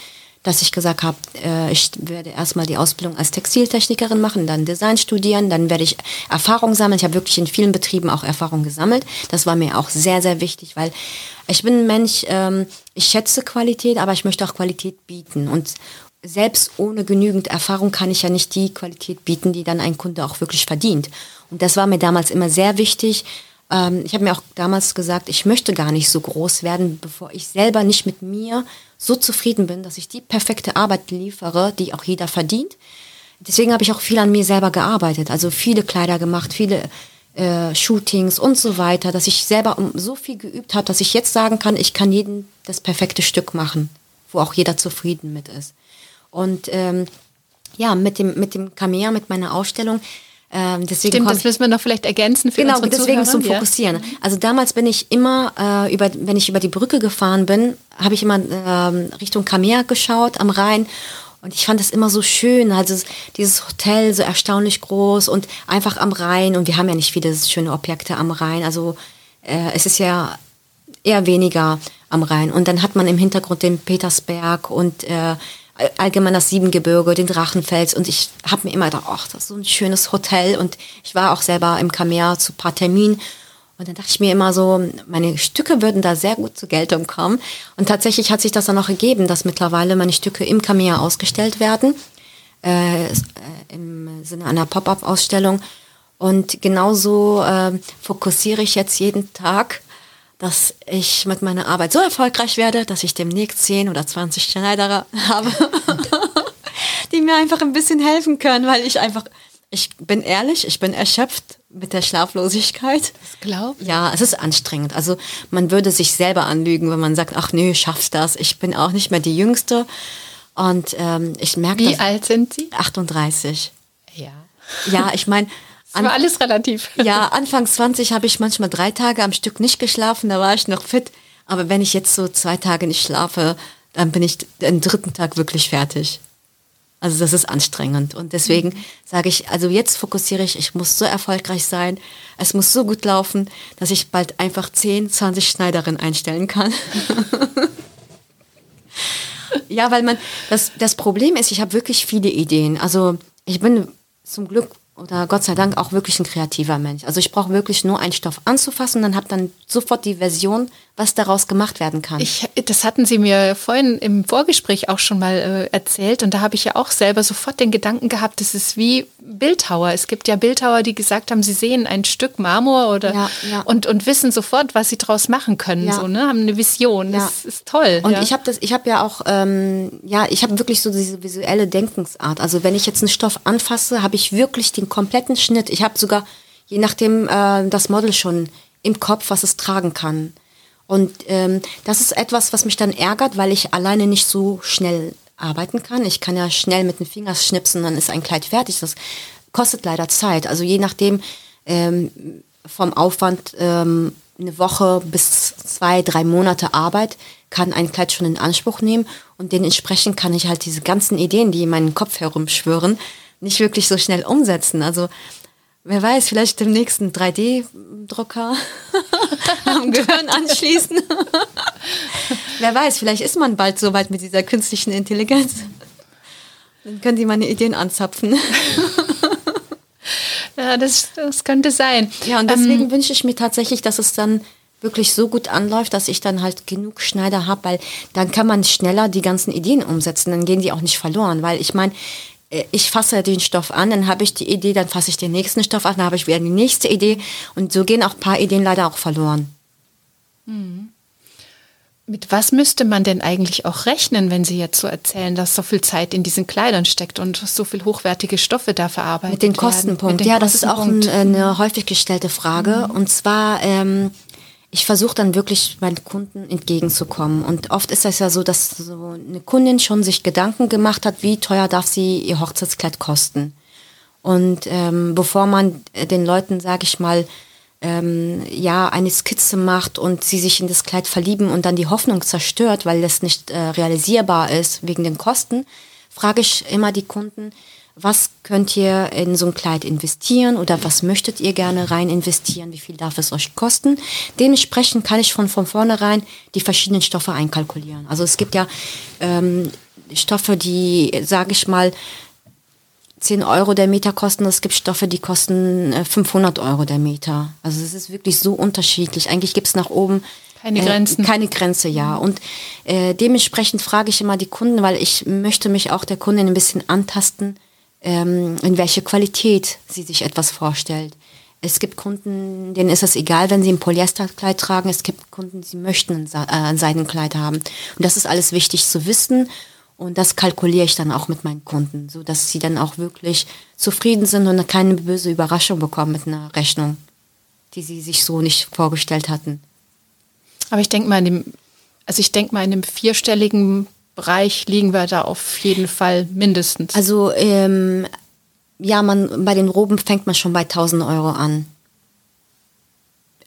dass ich gesagt habe, äh, ich werde erstmal die Ausbildung als Textiltechnikerin machen, dann Design studieren, dann werde ich Erfahrung sammeln. Ich habe wirklich in vielen Betrieben auch Erfahrung gesammelt. Das war mir auch sehr, sehr wichtig, weil ich bin ein Mensch, ähm, ich schätze Qualität, aber ich möchte auch Qualität bieten. Und selbst ohne genügend Erfahrung kann ich ja nicht die Qualität bieten, die dann ein Kunde auch wirklich verdient. Und das war mir damals immer sehr wichtig. Ähm, ich habe mir auch damals gesagt, ich möchte gar nicht so groß werden, bevor ich selber nicht mit mir so zufrieden bin, dass ich die perfekte Arbeit liefere, die auch jeder verdient. Deswegen habe ich auch viel an mir selber gearbeitet, also viele Kleider gemacht, viele äh, Shootings und so weiter, dass ich selber um so viel geübt habe, dass ich jetzt sagen kann, ich kann jedem das perfekte Stück machen, wo auch jeder zufrieden mit ist. Und ähm, ja, mit dem mit dem Kamea, mit meiner Ausstellung, ähm, deswegen Stimmt, das müssen wir noch vielleicht ergänzen für Genau, unsere deswegen Zuhörer. zum ja. Fokussieren. Also damals bin ich immer, äh, über, wenn ich über die Brücke gefahren bin, habe ich immer ähm, Richtung Kamea geschaut am Rhein. Und ich fand das immer so schön, also es- dieses Hotel so erstaunlich groß und einfach am Rhein. Und wir haben ja nicht viele schöne Objekte am Rhein. Also äh, es ist ja eher weniger am Rhein. Und dann hat man im Hintergrund den Petersberg und äh, allgemein das Siebengebirge, den Drachenfels. Und ich habe mir immer gedacht, ach, das ist so ein schönes Hotel. Und ich war auch selber im Kamea zu ein paar Terminen. Und dann dachte ich mir immer so, meine Stücke würden da sehr gut zur Geltung kommen. Und tatsächlich hat sich das dann auch ergeben, dass mittlerweile meine Stücke im Kamea ausgestellt werden. Äh, im Sinne einer Pop-up-Ausstellung. Und genauso äh, fokussiere ich jetzt jeden Tag, dass ich mit meiner Arbeit so erfolgreich werde, dass ich demnächst 10 oder 20 Schneiderer [LAUGHS] habe, die mir einfach ein bisschen helfen können, weil ich einfach, ich bin ehrlich, ich bin erschöpft mit der Schlaflosigkeit. Das glaub. Ja, es ist anstrengend. Also man würde sich selber anlügen, wenn man sagt, ach nö, schaffst das. Ich bin auch nicht mehr die Jüngste. Und ähm, ich merke, Wie alt sind Sie? 38. Ja. Ja, ich meine, Das war alles relativ. [LAUGHS] ja, Anfang 20 habe ich manchmal drei Tage am Stück nicht geschlafen, da war ich noch fit. Aber wenn ich jetzt so zwei Tage nicht schlafe, dann bin ich den dritten Tag wirklich fertig. Also das ist anstrengend. Und deswegen sage ich, also jetzt fokussiere ich, ich muss so erfolgreich sein, es muss so gut laufen, dass ich bald einfach 10, 20 Schneiderinnen einstellen kann. [LAUGHS] ja, weil man, das, das Problem ist, ich habe wirklich viele Ideen. Also ich bin zum Glück oder Gott sei Dank auch wirklich ein kreativer Mensch. Also ich brauche wirklich nur einen Stoff anzufassen und dann habe dann sofort die Version, was daraus gemacht werden kann. Ich, das hatten Sie mir vorhin im Vorgespräch auch schon mal äh, erzählt und da habe ich ja auch selber sofort den Gedanken gehabt, das ist wie Bildhauer. Es gibt ja Bildhauer, die gesagt haben, sie sehen ein Stück Marmor oder Ja, ja. Und, und wissen sofort, was sie daraus machen können. Ja. So, ne? Haben eine Vision. Das ist toll. Und ich habe das, ich habe ja auch, ähm, ja, ich habe wirklich so diese visuelle Denkensart. Also wenn ich jetzt einen Stoff anfasse, habe ich wirklich den kompletten Schnitt. Ich habe sogar, je nachdem, äh, das Model schon im Kopf, was es tragen kann. Und ähm, das ist etwas, was mich dann ärgert, weil ich alleine nicht so schnell arbeiten kann. Ich kann ja schnell mit den Fingern schnipsen, dann ist ein Kleid fertig. Das kostet leider Zeit. Also je nachdem ähm, vom Aufwand ähm, eine Woche bis zwei, drei Monate Arbeit kann ein Kleid schon in Anspruch nehmen und dementsprechend kann ich halt diese ganzen Ideen, die in meinen Kopf herumschwören, nicht wirklich so schnell umsetzen. Also wer weiß, vielleicht dem nächsten 3D-Drucker [LAUGHS] am Gehirn anschließen. wer weiß, vielleicht ist man bald so weit mit dieser künstlichen Intelligenz. Dann können die meine Ideen anzapfen. [LAUGHS] ja, das, das könnte sein. Ja, und deswegen wünsche ich mir tatsächlich, dass es dann wirklich so gut anläuft, dass ich dann halt genug Schneider habe, weil dann kann man schneller die ganzen Ideen umsetzen, dann gehen die auch nicht verloren, weil ich meine, ich fasse den Stoff an, dann habe ich die Idee, dann fasse ich den nächsten Stoff an, dann habe ich wieder die nächste Idee und so gehen auch ein paar Ideen leider auch verloren. Mit was müsste man denn eigentlich auch rechnen, wenn Sie jetzt so erzählen, dass so viel Zeit in diesen Kleidern steckt und so viel hochwertige Stoffe da verarbeitet Mit den werden? Kostenpunkt. Mit dem ja, das ist auch ein, äh, eine häufig gestellte Frage. Und zwar, ähm, ich versuche dann wirklich meinen Kunden entgegenzukommen. Und oft ist es ja so, dass so eine Kundin schon sich Gedanken gemacht hat, wie teuer darf sie ihr Hochzeitskleid kosten. Und ähm, bevor man äh, den Leuten, sage ich mal, ähm, ja, eine Skizze macht und sie sich in das Kleid verlieben und dann die Hoffnung zerstört, weil das nicht äh, realisierbar ist wegen den Kosten, frage ich immer die Kunden, was könnt ihr in so ein Kleid investieren oder was möchtet ihr gerne rein investieren, wie viel darf es euch kosten. Dementsprechend kann ich von, von vornherein die verschiedenen Stoffe einkalkulieren. Also es gibt ja ähm, Stoffe, die, sage ich mal, 10 Euro der Meter kosten. Es gibt Stoffe, die kosten äh, 500 Euro der Meter. Also es ist wirklich so unterschiedlich. Eigentlich gibt es nach oben Keine Grenzen. Äh, keine Grenze, ja. Und äh, dementsprechend frage ich immer die Kunden, weil ich möchte mich auch der Kundin ein bisschen antasten, ähm, in welche Qualität sie sich etwas vorstellt. Es gibt Kunden, denen ist es egal, wenn sie ein Polyesterkleid tragen. Es gibt Kunden, die möchten äh, ein Seidenkleid haben. Und das ist alles wichtig zu wissen. Und das kalkuliere ich dann auch mit meinen Kunden, so dass sie dann auch wirklich zufrieden sind und keine böse Überraschung bekommen mit einer Rechnung, die sie sich so nicht vorgestellt hatten. Aber ich denke mal, in dem, also ich denke mal, in einem vierstelligen Bereich liegen wir da auf jeden Fall mindestens. Also ähm, ja, man bei den Roben fängt man schon bei 1000 Euro an.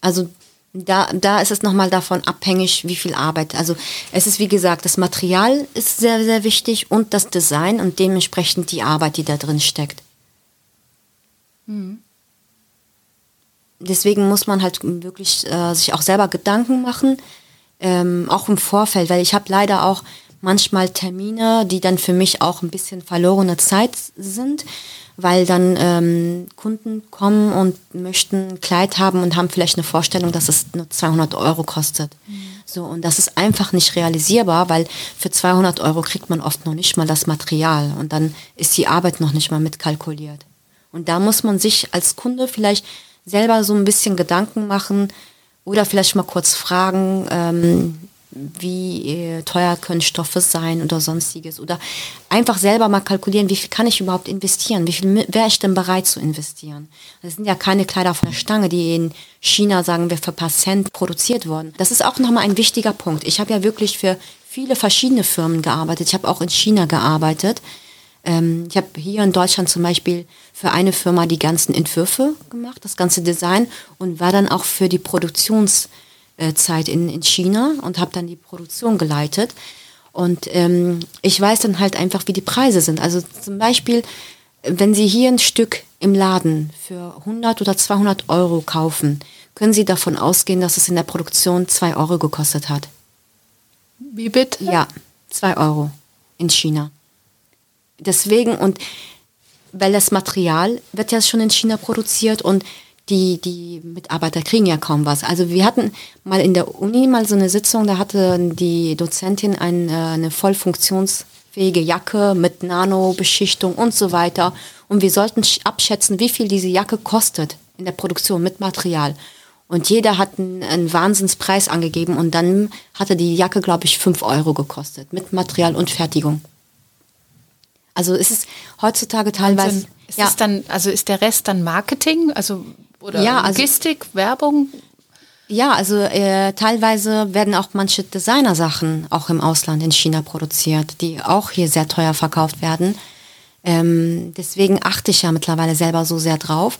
Also da, da ist es nochmal davon abhängig, wie viel Arbeit. Also es ist wie gesagt, das Material ist sehr, sehr wichtig und das Design und dementsprechend die Arbeit, die da drin steckt. Deswegen muss man halt wirklich äh, sich auch selber Gedanken machen, ähm, auch im Vorfeld, weil ich habe leider auch manchmal Termine, die dann für mich auch ein bisschen verlorene Zeit sind, weil dann ähm, Kunden kommen und möchten ein Kleid haben und haben vielleicht eine Vorstellung, dass es nur 200 Euro kostet. So, und das ist einfach nicht realisierbar, weil für 200 Euro kriegt man oft noch nicht mal das Material und dann ist die Arbeit noch nicht mal mitkalkuliert. Und da muss man sich als Kunde vielleicht selber so ein bisschen Gedanken machen oder vielleicht mal kurz fragen, ähm, wie äh, teuer können Stoffe sein oder sonstiges. Oder einfach selber mal kalkulieren, wie viel kann ich überhaupt investieren? Wie viel wäre ich denn bereit zu investieren? Das sind ja keine Kleider von der Stange, die in China, sagen wir, für paar Cent produziert wurden. Das ist auch nochmal ein wichtiger Punkt. Ich habe ja wirklich für viele verschiedene Firmen gearbeitet. Ich habe auch in China gearbeitet. Ähm, ich habe hier in Deutschland zum Beispiel für eine Firma die ganzen Entwürfe gemacht, das ganze Design und war dann auch für die Produktions- Zeit in, in China und habe dann die Produktion geleitet. Und ähm, ich weiß dann halt einfach, wie die Preise sind. Also zum Beispiel, wenn Sie hier ein Stück im Laden für 100 oder 200 Euro kaufen, können Sie davon ausgehen, dass es in der Produktion 2 Euro gekostet hat. Wie bitte? Ja, 2 Euro in China. Deswegen und weil das Material wird ja schon in China produziert und die, die Mitarbeiter kriegen ja kaum was. Also wir hatten mal in der Uni mal so eine Sitzung, da hatte die Dozentin äh, eine voll funktionsfähige Jacke mit Nanobeschichtung und so weiter. Und wir sollten abschätzen, wie viel diese Jacke kostet in der Produktion mit Material. Und jeder hat einen, einen Wahnsinnspreis angegeben und dann hatte die Jacke, glaube ich, fünf Euro gekostet mit Material und Fertigung. Also es ist heutzutage teilweise. Ist ja. dann, also ist der Rest dann Marketing? Also oder ja, also Logistik, Werbung? Ja, also äh, teilweise werden auch manche Designersachen auch im Ausland in China produziert, die auch hier sehr teuer verkauft werden. Ähm, deswegen achte ich ja mittlerweile selber so sehr drauf.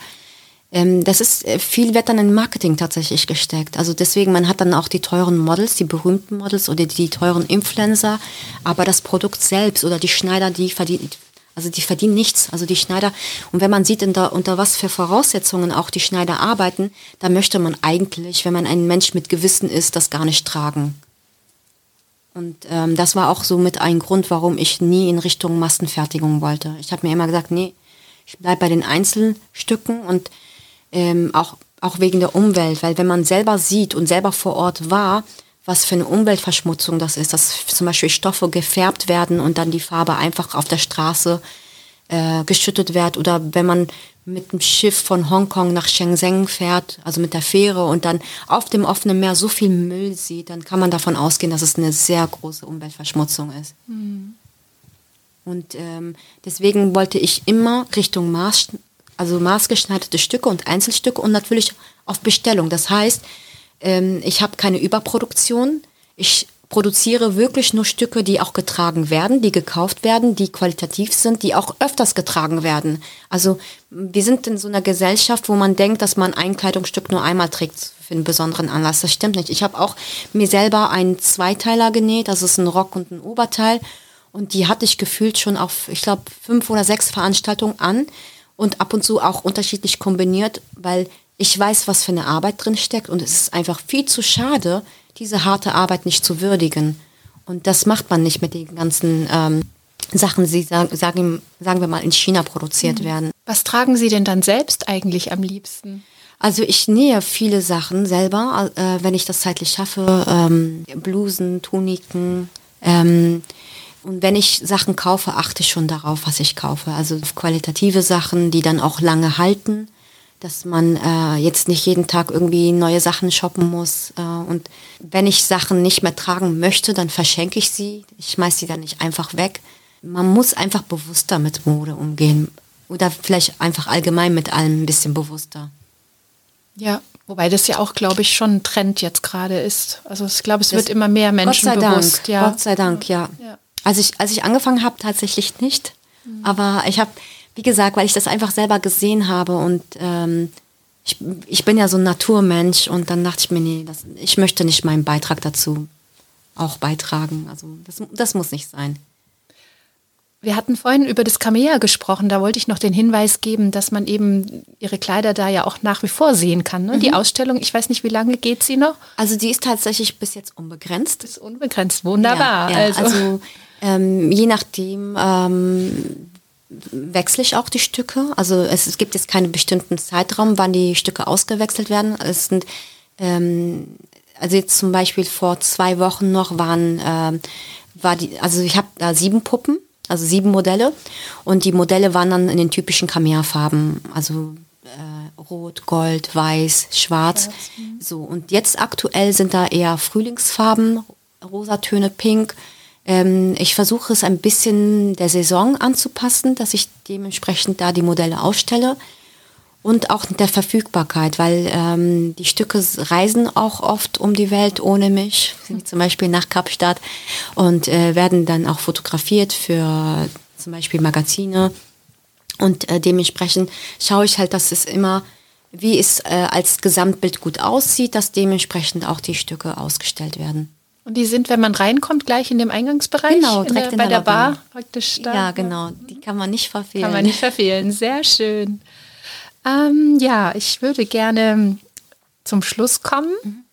Ähm, das ist äh, viel wird dann in Marketing tatsächlich gesteckt. Also deswegen man hat dann auch die teuren Models, die berühmten Models oder die, die teuren Influencer, aber das Produkt selbst oder die Schneider, die verdienen also die verdienen nichts. Also die Schneider, und wenn man sieht, der, unter was für Voraussetzungen auch die Schneider arbeiten, da möchte man eigentlich, wenn man ein Mensch mit Gewissen ist, das gar nicht tragen. Und ähm, das war auch so mit ein Grund, warum ich nie in Richtung Massenfertigung wollte. Ich habe mir immer gesagt, nee, ich bleibe bei den Einzelstücken und ähm, auch, auch wegen der Umwelt, weil wenn man selber sieht und selber vor Ort war, was für eine Umweltverschmutzung das ist, dass zum Beispiel Stoffe gefärbt werden und dann die Farbe einfach auf der Straße äh, geschüttet wird oder wenn man mit dem Schiff von Hongkong nach Shenzhen fährt, also mit der Fähre und dann auf dem offenen Meer so viel Müll sieht, dann kann man davon ausgehen, dass es eine sehr große Umweltverschmutzung ist. Mhm. Und ähm, deswegen wollte ich immer Richtung Maß, also maßgeschneiderte Stücke und Einzelstücke und natürlich auf Bestellung. Das heißt, ähm, ich habe keine Überproduktion. Ich produziere wirklich nur Stücke, die auch getragen werden, die gekauft werden, die qualitativ sind, die auch öfters getragen werden. Also wir sind in so einer Gesellschaft, wo man denkt, dass man ein Kleidungsstück nur einmal trägt für einen besonderen Anlass. Das stimmt nicht. Ich habe auch mir selber einen Zweiteiler genäht, das ist ein Rock und ein Oberteil. Und die hatte ich gefühlt schon auf, ich glaube, fünf oder sechs Veranstaltungen an und ab und zu auch unterschiedlich kombiniert, weil ich weiß, was für eine Arbeit drin steckt und es ist einfach viel zu schade, diese harte Arbeit nicht zu würdigen. Und das macht man nicht mit den ganzen ähm, Sachen, die sagen, sagen, sagen wir mal in China produziert mhm. werden. Was tragen Sie denn dann selbst eigentlich am liebsten? Also ich nähe viele Sachen selber, äh, wenn ich das zeitlich schaffe. Ähm, Blusen, Tuniken. Ähm, und wenn ich Sachen kaufe, achte ich schon darauf, was ich kaufe. Also qualitative Sachen, die dann auch lange halten dass man äh, jetzt nicht jeden Tag irgendwie neue Sachen shoppen muss. Äh, und wenn ich Sachen nicht mehr tragen möchte, dann verschenke ich sie. Ich schmeiße sie dann nicht einfach weg. Man muss einfach bewusster mit Mode umgehen. Oder vielleicht einfach allgemein mit allem ein bisschen bewusster. Ja, wobei das ja auch, glaube ich, schon ein Trend jetzt gerade ist. Also ich glaube, es das wird immer mehr Menschen Gott sei bewusst. Dank, ja. Gott sei Dank, ja. ja. Also ich, als ich angefangen habe, tatsächlich nicht. Mhm. Aber ich habe wie gesagt, weil ich das einfach selber gesehen habe und ähm, ich, ich bin ja so ein Naturmensch und dann dachte ich mir, nee, das, ich möchte nicht meinen Beitrag dazu auch beitragen. Also das, das muss nicht sein. Wir hatten vorhin über das Kamea gesprochen. Da wollte ich noch den Hinweis geben, dass man eben ihre Kleider da ja auch nach wie vor sehen kann. Ne? Mhm. Die Ausstellung, ich weiß nicht, wie lange geht sie noch? Also die ist tatsächlich bis jetzt unbegrenzt. Ist unbegrenzt, wunderbar. Ja, ja. Also, also ähm, je nachdem, ähm, wechsle ich auch die Stücke. Also es, es, gibt jetzt keinen bestimmten Zeitraum, wann die Stücke ausgewechselt werden. Es sind ähm, also jetzt zum Beispiel vor zwei Wochen noch waren äh, war die also ich habe da sieben Puppen, also sieben Modelle und die Modelle waren dann in den typischen Kamea-Farben, also äh, Rot, Gold, Weiß, Schwarz. Mhm. So und jetzt aktuell sind da eher Frühlingsfarben Rosatöne, Pink. Ähm, ich versuche es ein bisschen der Saison anzupassen, dass ich dementsprechend da die Modelle ausstelle und auch der Verfügbarkeit, weil ähm, die Stücke reisen auch oft um die Welt ohne mich, [LAUGHS] zum Beispiel nach Kapstadt und äh, werden dann auch fotografiert für zum Beispiel Magazine und äh, dementsprechend schaue ich halt, dass es immer, wie es äh, als Gesamtbild gut aussieht, dass dementsprechend auch die Stücke ausgestellt werden. Und die sind, wenn man reinkommt, gleich in dem Eingangsbereich? Genau, direkt in der, in bei der, der Bar praktisch da. Ja, genau. Die kann man nicht verfehlen. Kann man nicht verfehlen. Sehr schön. Ähm, ja, ich würde gerne zum Schluss kommen mhm.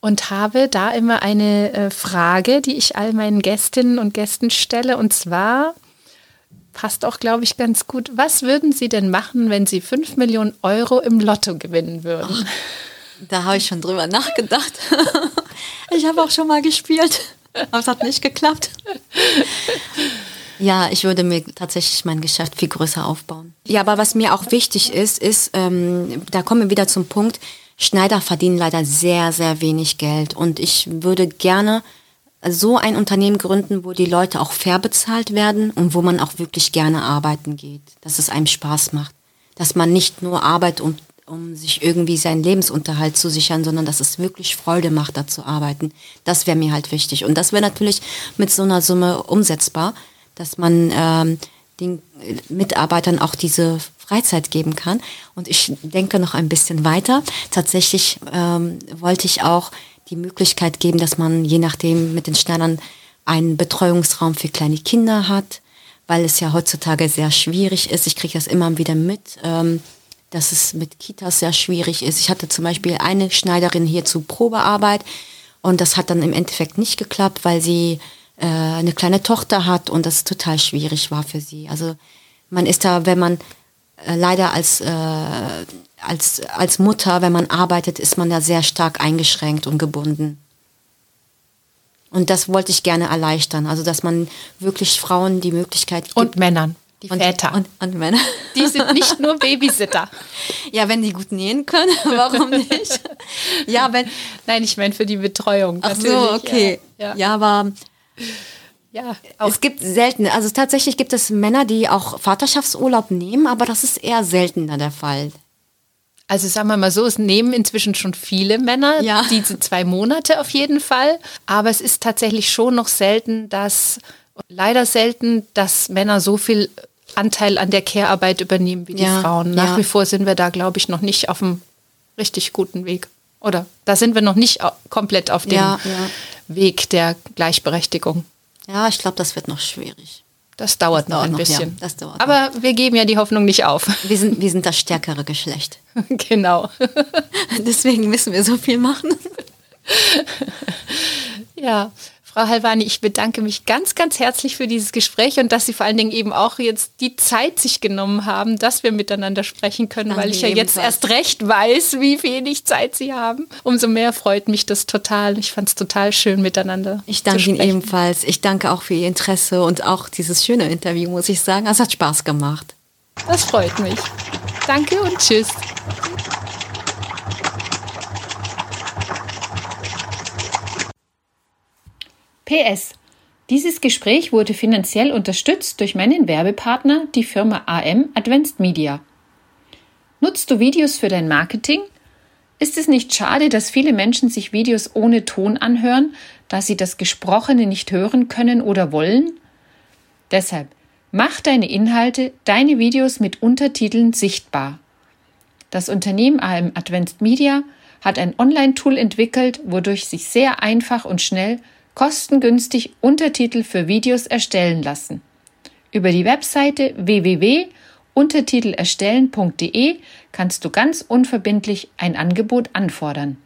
und habe da immer eine äh, Frage, die ich all meinen Gästinnen und Gästen stelle. Und zwar passt auch, glaube ich, ganz gut. Was würden Sie denn machen, wenn Sie 5 Millionen Euro im Lotto gewinnen würden? Oh, da habe ich schon drüber nachgedacht. [LAUGHS] ich habe auch schon mal gespielt, aber es hat nicht geklappt. Ja, ich würde mir tatsächlich mein Geschäft viel größer aufbauen. Ja, aber was mir auch wichtig ist, ist, ähm, da kommen wir wieder zum Punkt, Schneider verdienen leider sehr, sehr wenig Geld. Und ich würde gerne so ein Unternehmen gründen, wo die Leute auch fair bezahlt werden und wo man auch wirklich gerne arbeiten geht, dass es einem Spaß macht, dass man nicht nur arbeitet, um, um sich irgendwie seinen Lebensunterhalt zu sichern, sondern dass es wirklich Freude macht, da zu arbeiten. Das wäre mir halt wichtig. Und das wäre natürlich mit so einer Summe umsetzbar, dass man ähm, den Mitarbeitern auch diese Freizeit geben kann. Und ich denke noch ein bisschen weiter. Tatsächlich ähm, wollte ich auch die Möglichkeit geben, dass man je nachdem mit den Schneidern einen Betreuungsraum für kleine Kinder hat, weil es ja heutzutage sehr schwierig ist. Ich kriege das immer wieder mit, ähm, dass es mit Kitas sehr schwierig ist. Ich hatte zum Beispiel eine Schneiderin hier zu Probearbeit und das hat dann im Endeffekt nicht geklappt, weil sie äh, eine kleine Tochter hat und das total schwierig war für sie. Also man ist da, wenn man äh, leider als äh, als, als Mutter, wenn man arbeitet, ist man da sehr stark eingeschränkt und gebunden. Und das wollte ich gerne erleichtern. Also, dass man wirklich Frauen die Möglichkeit gibt. Und Männern, die und, Väter. Und, und, Männer. [LAUGHS] Die sind nicht nur Babysitter. ja, wenn die gut nähen können, [LAUGHS] warum nicht? ja, wenn. Nein, ich meine für die Betreuung. Ach so, okay. Ja, ja. ja aber. Ja, es gibt selten, also tatsächlich gibt es Männer, die auch Vaterschaftsurlaub nehmen, aber das ist eher seltener der Fall. Also sagen wir mal so, es nehmen inzwischen schon viele Männer ja. diese zwei Monate auf jeden Fall. Aber es ist tatsächlich schon noch selten, dass, leider selten, dass Männer so viel Anteil an der Care-Arbeit übernehmen wie die ja, Frauen. Nach ja. wie vor sind wir da, glaube ich, noch nicht auf einem richtig guten Weg. Oder da sind wir noch nicht komplett auf dem Weg der Gleichberechtigung. Ja, ich glaube, das wird noch schwierig. Das dauert das noch dauert ein noch, bisschen. Ja, dauert Aber noch. wir geben ja die Hoffnung nicht auf. [LAUGHS] Wir sind, wir sind das stärkere Geschlecht. [LAUGHS] genau. [LAUGHS] Deswegen müssen wir so viel machen. ja, Frau Halvani, ich bedanke mich ganz, ganz herzlich für dieses Gespräch und dass Sie vor allen Dingen eben auch jetzt die Zeit sich genommen haben, dass wir miteinander sprechen können, Danke weil ich ja jetzt erst recht weiß, wie wenig Zeit Sie haben. Umso mehr freut mich das total. Ich fand es total schön miteinander. Ich danke Ihnen ebenfalls. Ich danke auch für Ihr Interesse und auch dieses schöne Interview, muss ich sagen. Es hat Spaß gemacht. Das freut mich. Danke und tschüss. PS. Dieses Gespräch wurde finanziell unterstützt durch meinen Werbepartner, die Firma AM Advanced Media. Nutzt du Videos für dein Marketing? Ist es nicht schade, dass viele Menschen sich Videos ohne Ton anhören, da sie das Gesprochene nicht hören können oder wollen? Deshalb mach deine Inhalte, deine Videos mit Untertiteln sichtbar. Das Unternehmen AM Advanced Media hat ein Online-Tool entwickelt, wodurch sich sehr einfach und schnell kostengünstig Untertitel für Videos erstellen lassen. Über die Webseite www.untertitelerstellen.de kannst du ganz unverbindlich ein Angebot anfordern.